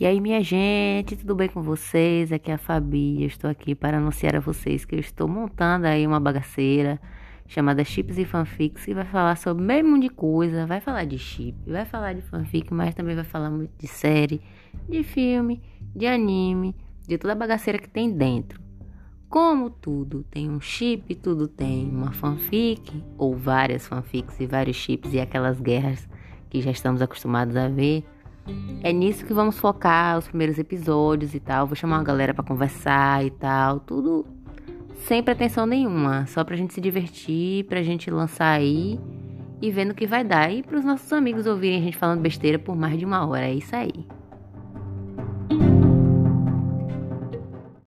E aí, minha gente, tudo bem com vocês? Aqui é a Fabi. Eu estou aqui para anunciar a vocês que eu estou montando aí uma bagaceira chamada Chips e Fanfics que vai falar sobre meio mundo de coisa. Vai falar de chip, vai falar de fanfic, mas também vai falar muito de série, de filme, de anime, de toda a bagaceira que tem dentro. Como tudo tem um chip, tudo tem uma fanfic, ou várias fanfics e vários chips e aquelas guerras que já estamos acostumados a ver. É nisso que vamos focar os primeiros episódios e tal. Vou chamar uma galera para conversar e tal. Tudo sem pretensão nenhuma. Só pra gente se divertir, pra gente lançar aí e vendo o que vai dar. E pros nossos amigos ouvirem a gente falando besteira por mais de uma hora. É isso aí.